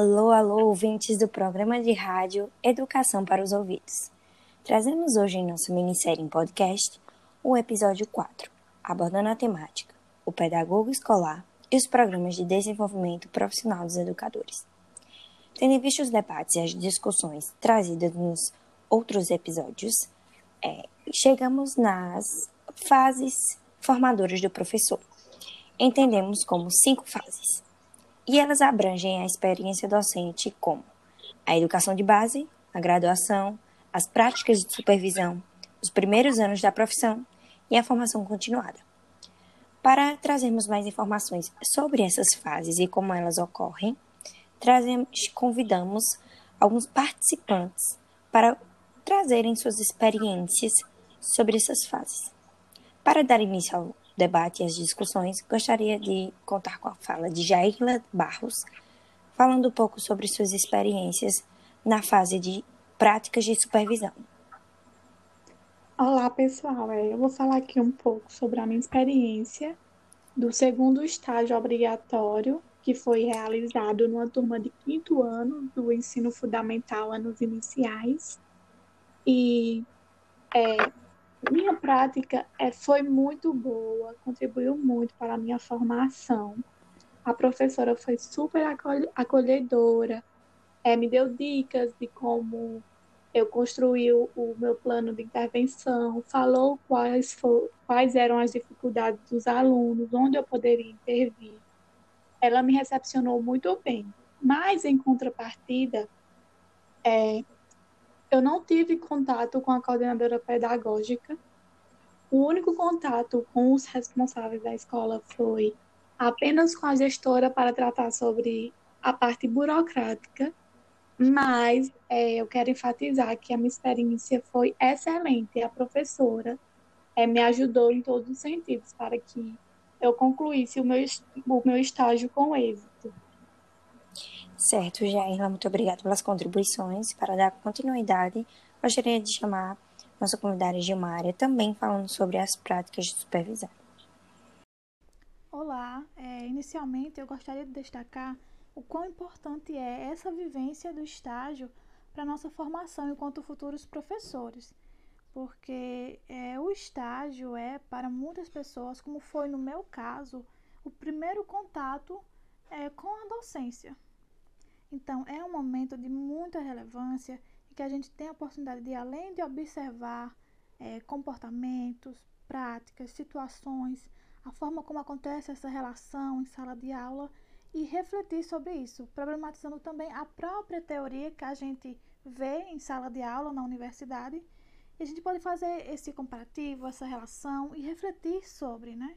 Alô, alô, ouvintes do programa de rádio Educação para os Ouvidos. Trazemos hoje em nossa minissérie em podcast o episódio 4, abordando a temática, o pedagogo escolar e os programas de desenvolvimento profissional dos educadores. Tendo em vista os debates e as discussões trazidas nos outros episódios, é, chegamos nas fases formadoras do professor. Entendemos como cinco fases e elas abrangem a experiência docente como a educação de base, a graduação, as práticas de supervisão, os primeiros anos da profissão e a formação continuada. Para trazermos mais informações sobre essas fases e como elas ocorrem, trazemos, convidamos alguns participantes para trazerem suas experiências sobre essas fases. Para dar início ao debate e as discussões, gostaria de contar com a fala de Jairla Barros, falando um pouco sobre suas experiências na fase de práticas de supervisão. Olá, pessoal. É, eu vou falar aqui um pouco sobre a minha experiência do segundo estágio obrigatório, que foi realizado numa turma de quinto ano do ensino fundamental, anos iniciais. E é, minha prática é, foi muito boa, contribuiu muito para a minha formação. A professora foi super acolhedora, é, me deu dicas de como eu construí o, meu plano de intervenção, falou quais, for, quais eram as dificuldades dos alunos, onde eu poderia intervir. Ela me recepcionou muito bem, mas em contrapartida, é, eu não tive contato com a coordenadora pedagógica. O único contato com os responsáveis da escola foi apenas com a gestora para tratar sobre a parte burocrática, mas é, eu quero enfatizar que a minha experiência foi excelente. A professora é, me ajudou em todos os sentidos para que eu concluísse o meu, o meu estágio com êxito. Certo, Jairla, muito obrigada pelas contribuições. Para dar continuidade, gostaria de chamar nossa convidada Gilmária, também falando sobre as práticas de supervisão. Olá, é, inicialmente eu gostaria de destacar o quão importante é essa vivência do estágio para nossa formação enquanto futuros professores, porque é, o estágio é, para muitas pessoas, como foi no meu caso, o primeiro contato é, com a docência. Então, é um momento de muita relevância e que a gente tem a oportunidade de, além de observar é, comportamentos, práticas, situações, a forma como acontece essa relação em sala de aula e refletir sobre isso, problematizando também a própria teoria que a gente vê em sala de aula na universidade. E a gente pode fazer esse comparativo, essa relação e refletir sobre, né?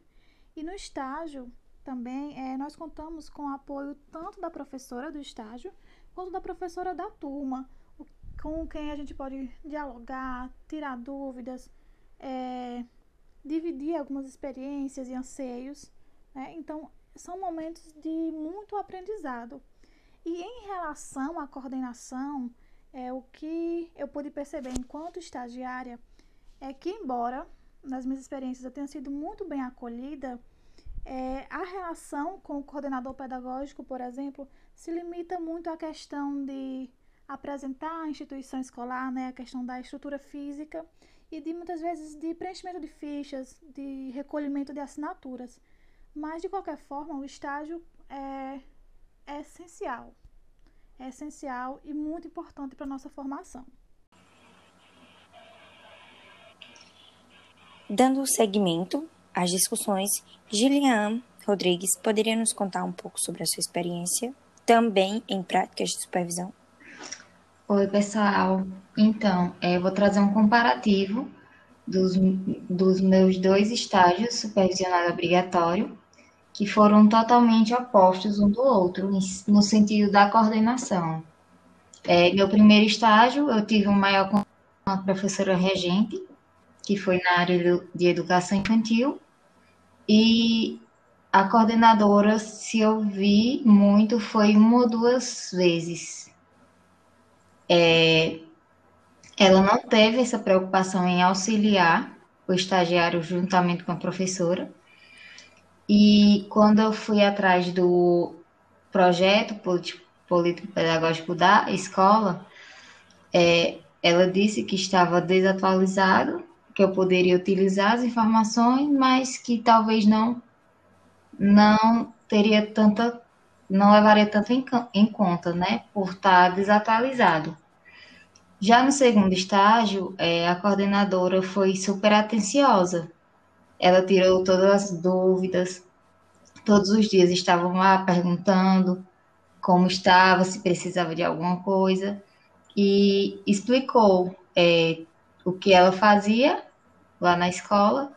E no estágio, também é, nós contamos com o apoio tanto da professora do estágio quanto da professora da turma, com quem a gente pode dialogar, tirar dúvidas, é, dividir algumas experiências e anseios. Né? Então, são momentos de muito aprendizado. E em relação à coordenação, é, o que eu pude perceber enquanto estagiária é que, embora nas minhas experiências eu tenha sido muito bem acolhida, é, a relação com o coordenador pedagógico, por exemplo, se limita muito à questão de apresentar a instituição escolar, né, a questão da estrutura física e de muitas vezes de preenchimento de fichas, de recolhimento de assinaturas. Mas de qualquer forma, o estágio é, é essencial. É essencial e muito importante para a nossa formação. Dando seguimento às discussões, Gillian Rodrigues poderia nos contar um pouco sobre a sua experiência, também em práticas de supervisão? Oi, pessoal. Então, eu vou trazer um comparativo dos, dos meus dois estágios supervisionado obrigatório, que foram totalmente opostos um do outro, no sentido da coordenação. É, meu primeiro estágio, eu tive um maior com a professora regente, que foi na área de educação infantil, e a coordenadora, se eu vi muito, foi uma ou duas vezes. É, ela não teve essa preocupação em auxiliar o estagiário juntamente com a professora. E quando eu fui atrás do projeto, político-pedagógico da escola, é, ela disse que estava desatualizado, que eu poderia utilizar as informações, mas que talvez não não teria tanta não levaria tanto em, em conta, né, por estar desatualizado. Já no segundo estágio, é, a coordenadora foi super atenciosa. Ela tirou todas as dúvidas, todos os dias estavam lá perguntando como estava, se precisava de alguma coisa, e explicou é, o que ela fazia lá na escola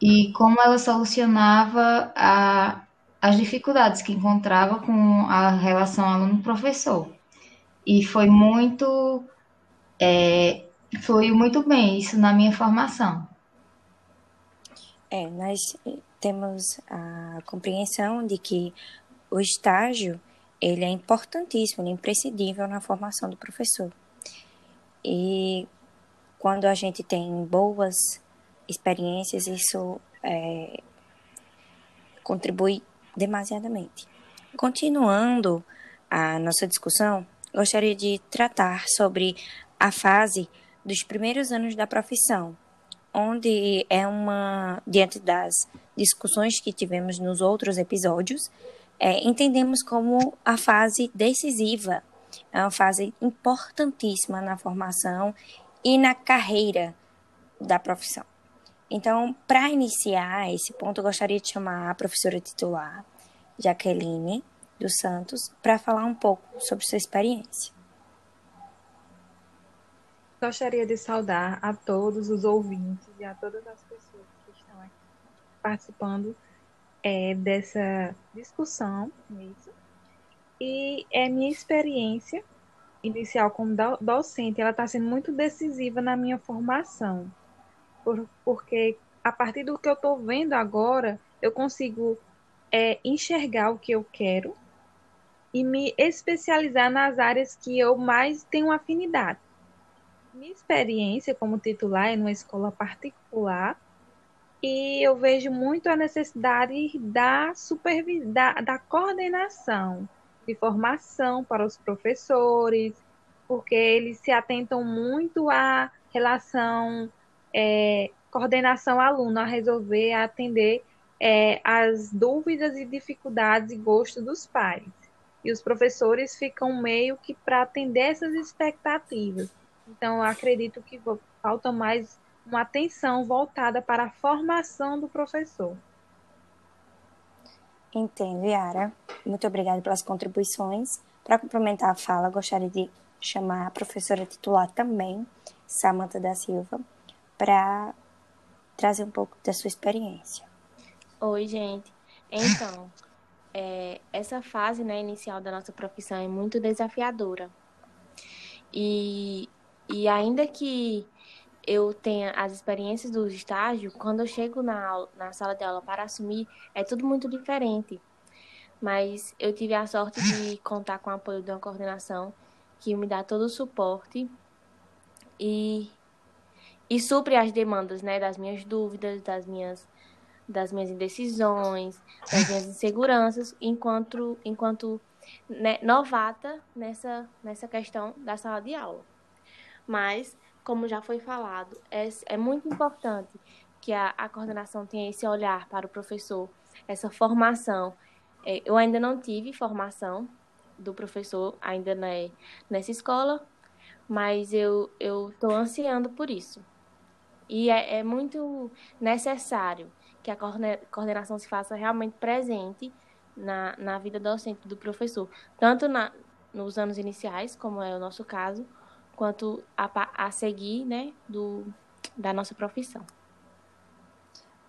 e como ela solucionava a, as dificuldades que encontrava com a relação aluno-professor. E foi muito, é, foi muito bem isso na minha formação. É, nós temos a compreensão de que o estágio ele é importantíssimo, ele é imprescindível na formação do professor. E quando a gente tem boas experiências, isso é, contribui demasiadamente. Continuando a nossa discussão, gostaria de tratar sobre a fase dos primeiros anos da profissão, onde é uma, diante das discussões que tivemos nos outros episódios, é, entendemos como a fase decisiva, é uma fase importantíssima na formação e na carreira da profissão. Então, para iniciar esse ponto, eu gostaria de chamar a professora titular, Jaqueline dos Santos, para falar um pouco sobre sua experiência. Gostaria de saudar a todos os ouvintes e a todas as pessoas que estão aqui participando é, dessa discussão isso. E é minha experiência inicial como docente, ela está sendo muito decisiva na minha formação por, porque a partir do que eu estou vendo agora, eu consigo é, enxergar o que eu quero e me especializar nas áreas que eu mais tenho afinidade. Minha experiência como titular é numa escola particular e eu vejo muito a necessidade da supervisão, da, da coordenação de formação para os professores, porque eles se atentam muito à relação é, coordenação aluno a resolver, a atender é, as dúvidas e dificuldades e gostos dos pais. E os professores ficam meio que para atender essas expectativas. Então, acredito que falta mais uma atenção voltada para a formação do professor. Entendo, Yara. Muito obrigada pelas contribuições. Para complementar a fala, gostaria de chamar a professora titular também, Samanta da Silva, para trazer um pouco da sua experiência. Oi, gente. Então, é, essa fase né, inicial da nossa profissão é muito desafiadora. E, e ainda que eu tenha as experiências do estágio, quando eu chego na, aula, na sala de aula para assumir, é tudo muito diferente. Mas eu tive a sorte de contar com o apoio de uma coordenação que me dá todo o suporte e e supre as demandas, né, das minhas dúvidas, das minhas das minhas indecisões, das minhas inseguranças, enquanto enquanto né, novata nessa nessa questão da sala de aula. Mas, como já foi falado, é, é muito importante que a, a coordenação tenha esse olhar para o professor, essa formação. É, eu ainda não tive formação do professor ainda na, nessa escola, mas eu eu estou ansiando por isso. E é, é muito necessário que a coordenação se faça realmente presente na, na vida docente do professor, tanto na, nos anos iniciais, como é o nosso caso, quanto a, a seguir né, do, da nossa profissão.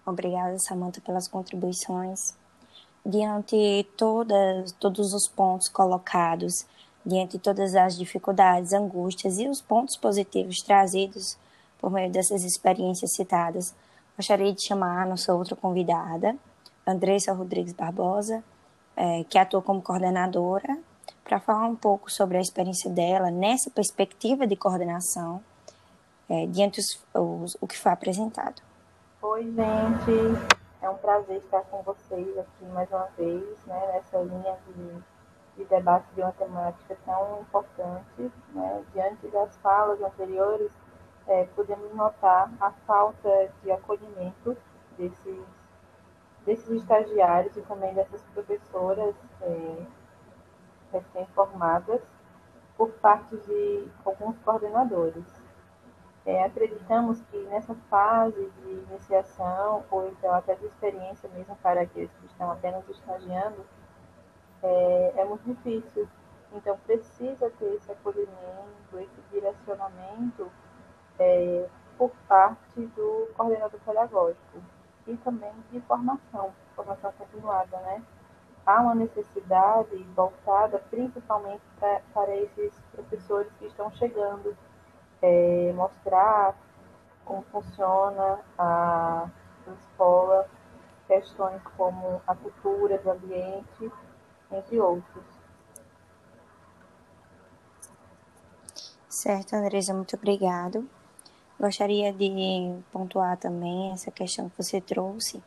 Obrigada, Samanta, pelas contribuições. Diante todas, todos os pontos colocados, diante todas as dificuldades, angústias e os pontos positivos trazidos por meio dessas experiências citadas, gostaria de chamar a nossa outra convidada, Andressa Rodrigues Barbosa, é, que atua como coordenadora, para falar um pouco sobre a experiência dela nessa perspectiva de coordenação, é, diante os, os, o que foi apresentado. Oi, gente. É um prazer estar com vocês aqui mais uma vez, né, nessa linha de de debate de uma temática tão importante. Né? Diante das falas anteriores, é, podemos notar a falta de acolhimento desses, desses estagiários e também dessas professoras é, recém-formadas por parte de alguns coordenadores. É, acreditamos que nessa fase de iniciação, ou então até de experiência mesmo para aqueles que estão apenas estagiando, é, é muito difícil. Então, precisa ter esse acolhimento, esse direcionamento é, por parte do coordenador pedagógico e também de formação, formação continuada, né? Há uma necessidade voltada principalmente pra, para esses professores que estão chegando, é, mostrar como funciona a, escola, questões como a cultura do ambiente, entre outros. Certo, Andresa, muito obrigado. Gostaria de pontuar também essa questão que você trouxe.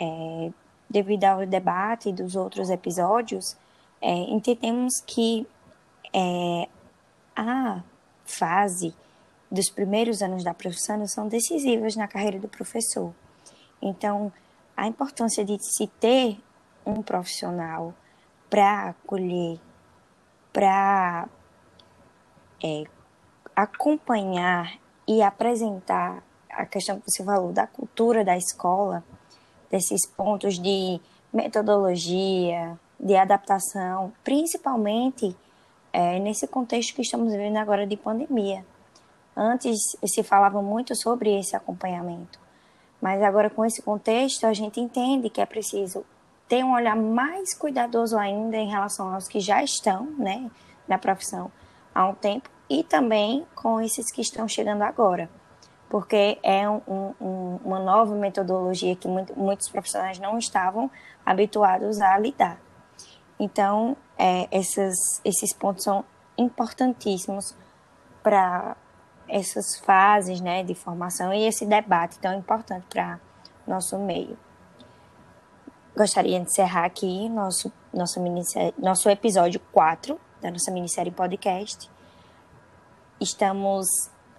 É, devido ao debate dos outros episódios, é, entendemos que é, a fase dos primeiros anos da profissão são decisivas na carreira do professor. Então, a importância de se ter um profissional para acolher, para é, acompanhar e apresentar a questão que você falou da cultura da escola, desses pontos de metodologia, de adaptação, principalmente é, nesse contexto que estamos vivendo agora de pandemia. Antes se falava muito sobre esse acompanhamento, mas agora com esse contexto a gente entende que é preciso ter um olhar mais cuidadoso ainda em relação aos que já estão né, na profissão há um tempo e também com esses que estão chegando agora, porque é um, um, uma nova metodologia que muito, muitos profissionais não estavam habituados a lidar. Então, é, esses, esses pontos são importantíssimos para essas fases né, de formação e esse debate tão importante para nosso meio gostaria de encerrar aqui nosso, nosso, nosso episódio 4 da nossa minissérie podcast. Estamos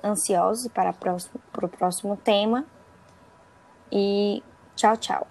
ansiosos para, próximo, para o próximo tema. E tchau, tchau.